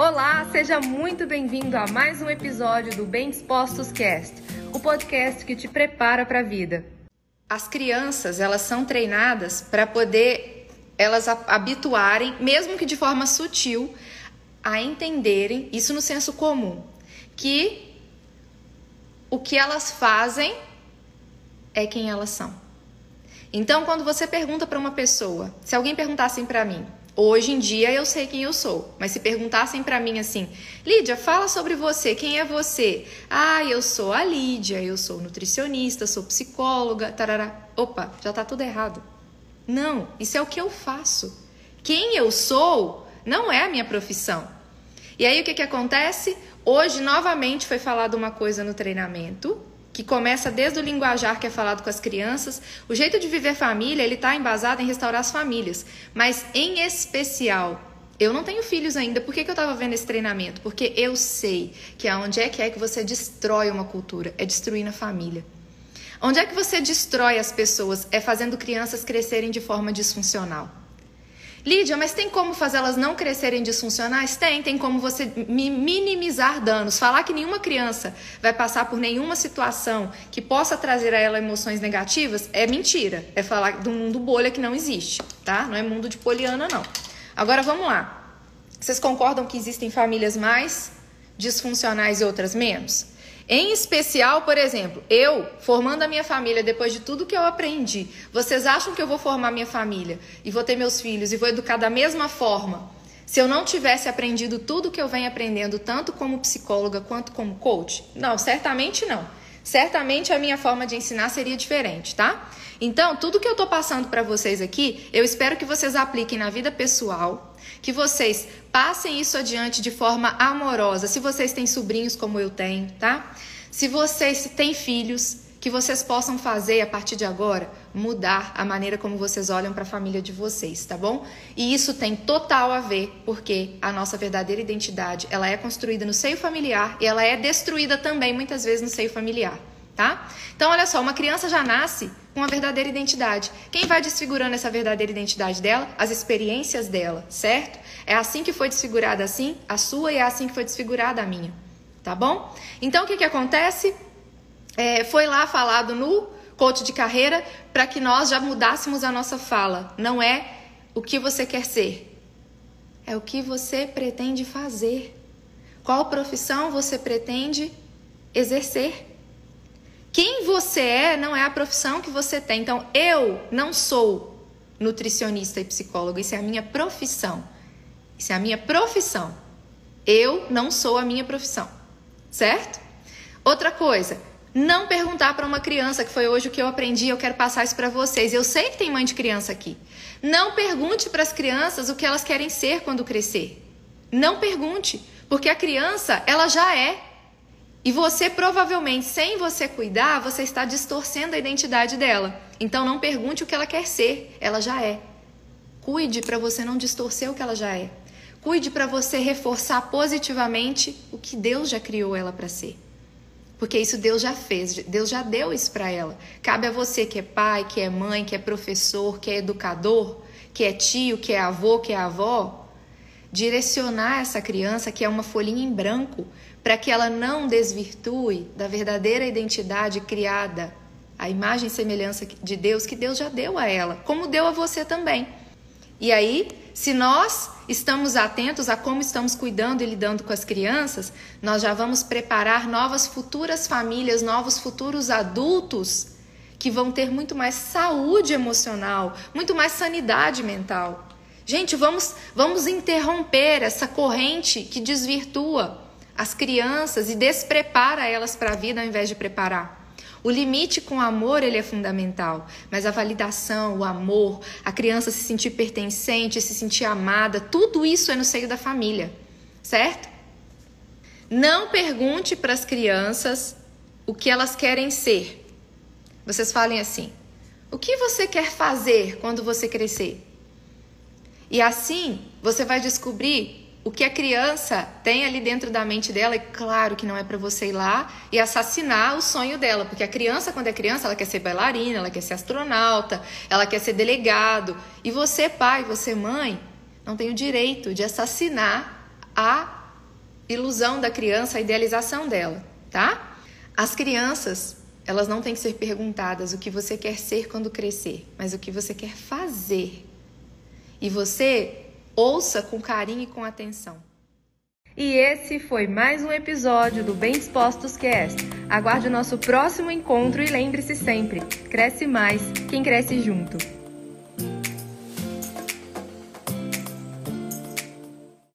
Olá, seja muito bem-vindo a mais um episódio do Bem Dispostos Cast, o podcast que te prepara para a vida. As crianças, elas são treinadas para poder elas habituarem, mesmo que de forma sutil, a entenderem, isso no senso comum, que o que elas fazem é quem elas são. Então, quando você pergunta para uma pessoa, se alguém perguntasse para mim, Hoje em dia eu sei quem eu sou, mas se perguntassem para mim assim, Lídia, fala sobre você, quem é você? Ah, eu sou a Lídia, eu sou nutricionista, sou psicóloga, tarará. Opa, já tá tudo errado. Não, isso é o que eu faço. Quem eu sou não é a minha profissão. E aí o que, que acontece? Hoje, novamente, foi falado uma coisa no treinamento que começa desde o linguajar que é falado com as crianças. O jeito de viver família, ele está embasado em restaurar as famílias. Mas, em especial, eu não tenho filhos ainda. Por que, que eu estava vendo esse treinamento? Porque eu sei que aonde é que é que você destrói uma cultura? É destruir a família. Onde é que você destrói as pessoas? É fazendo crianças crescerem de forma disfuncional. Lídia, mas tem como fazê-las não crescerem disfuncionais? Tem, tem como você minimizar danos. Falar que nenhuma criança vai passar por nenhuma situação que possa trazer a ela emoções negativas é mentira. É falar do mundo bolha que não existe, tá? Não é mundo de poliana, não. Agora vamos lá. Vocês concordam que existem famílias mais disfuncionais e outras menos? Em especial, por exemplo, eu formando a minha família depois de tudo que eu aprendi, vocês acham que eu vou formar minha família e vou ter meus filhos e vou educar da mesma forma? Se eu não tivesse aprendido tudo que eu venho aprendendo, tanto como psicóloga quanto como coach? Não, certamente não. Certamente a minha forma de ensinar seria diferente, tá? Então, tudo que eu tô passando para vocês aqui, eu espero que vocês apliquem na vida pessoal, que vocês passem isso adiante de forma amorosa. Se vocês têm sobrinhos como eu tenho, tá? Se vocês têm filhos, que vocês possam fazer a partir de agora mudar a maneira como vocês olham para a família de vocês, tá bom? E isso tem total a ver porque a nossa verdadeira identidade, ela é construída no seio familiar e ela é destruída também muitas vezes no seio familiar, tá? Então olha só, uma criança já nasce com a verdadeira identidade. Quem vai desfigurando essa verdadeira identidade dela? As experiências dela, certo? É assim que foi desfigurada assim a sua e é assim que foi desfigurada a minha, tá bom? Então o que que acontece? É, foi lá falado no coach de carreira para que nós já mudássemos a nossa fala. Não é o que você quer ser, é o que você pretende fazer. Qual profissão você pretende exercer? Quem você é não é a profissão que você tem. Então, eu não sou nutricionista e psicóloga, isso é a minha profissão. Isso é a minha profissão. Eu não sou a minha profissão. Certo? Outra coisa, não perguntar para uma criança, que foi hoje o que eu aprendi, eu quero passar isso para vocês. Eu sei que tem mãe de criança aqui. Não pergunte para as crianças o que elas querem ser quando crescer. Não pergunte, porque a criança, ela já é. E você provavelmente, sem você cuidar, você está distorcendo a identidade dela. Então não pergunte o que ela quer ser, ela já é. Cuide para você não distorcer o que ela já é. Cuide para você reforçar positivamente o que Deus já criou ela para ser. Porque isso Deus já fez, Deus já deu isso para ela. Cabe a você que é pai, que é mãe, que é professor, que é educador, que é tio, que é avô, que é avó, direcionar essa criança que é uma folhinha em branco para que ela não desvirtue da verdadeira identidade criada, a imagem e semelhança de Deus que Deus já deu a ela, como deu a você também. E aí, se nós estamos atentos a como estamos cuidando e lidando com as crianças, nós já vamos preparar novas futuras famílias, novos futuros adultos que vão ter muito mais saúde emocional, muito mais sanidade mental. Gente, vamos, vamos interromper essa corrente que desvirtua as crianças e desprepara elas para a vida ao invés de preparar. O limite com o amor ele é fundamental, mas a validação, o amor, a criança se sentir pertencente, se sentir amada, tudo isso é no seio da família, certo? Não pergunte para as crianças o que elas querem ser. Vocês falem assim: o que você quer fazer quando você crescer? E assim você vai descobrir o que a criança tem ali dentro da mente dela, é claro que não é para você ir lá e assassinar o sonho dela, porque a criança, quando é criança, ela quer ser bailarina, ela quer ser astronauta, ela quer ser delegado. E você, pai, você, mãe, não tem o direito de assassinar a ilusão da criança, a idealização dela, tá? As crianças, elas não têm que ser perguntadas o que você quer ser quando crescer, mas o que você quer fazer. E você ouça com carinho e com atenção. E esse foi mais um episódio do Bem Dispostos Cast. Aguarde o nosso próximo encontro e lembre-se sempre: cresce mais quem cresce junto.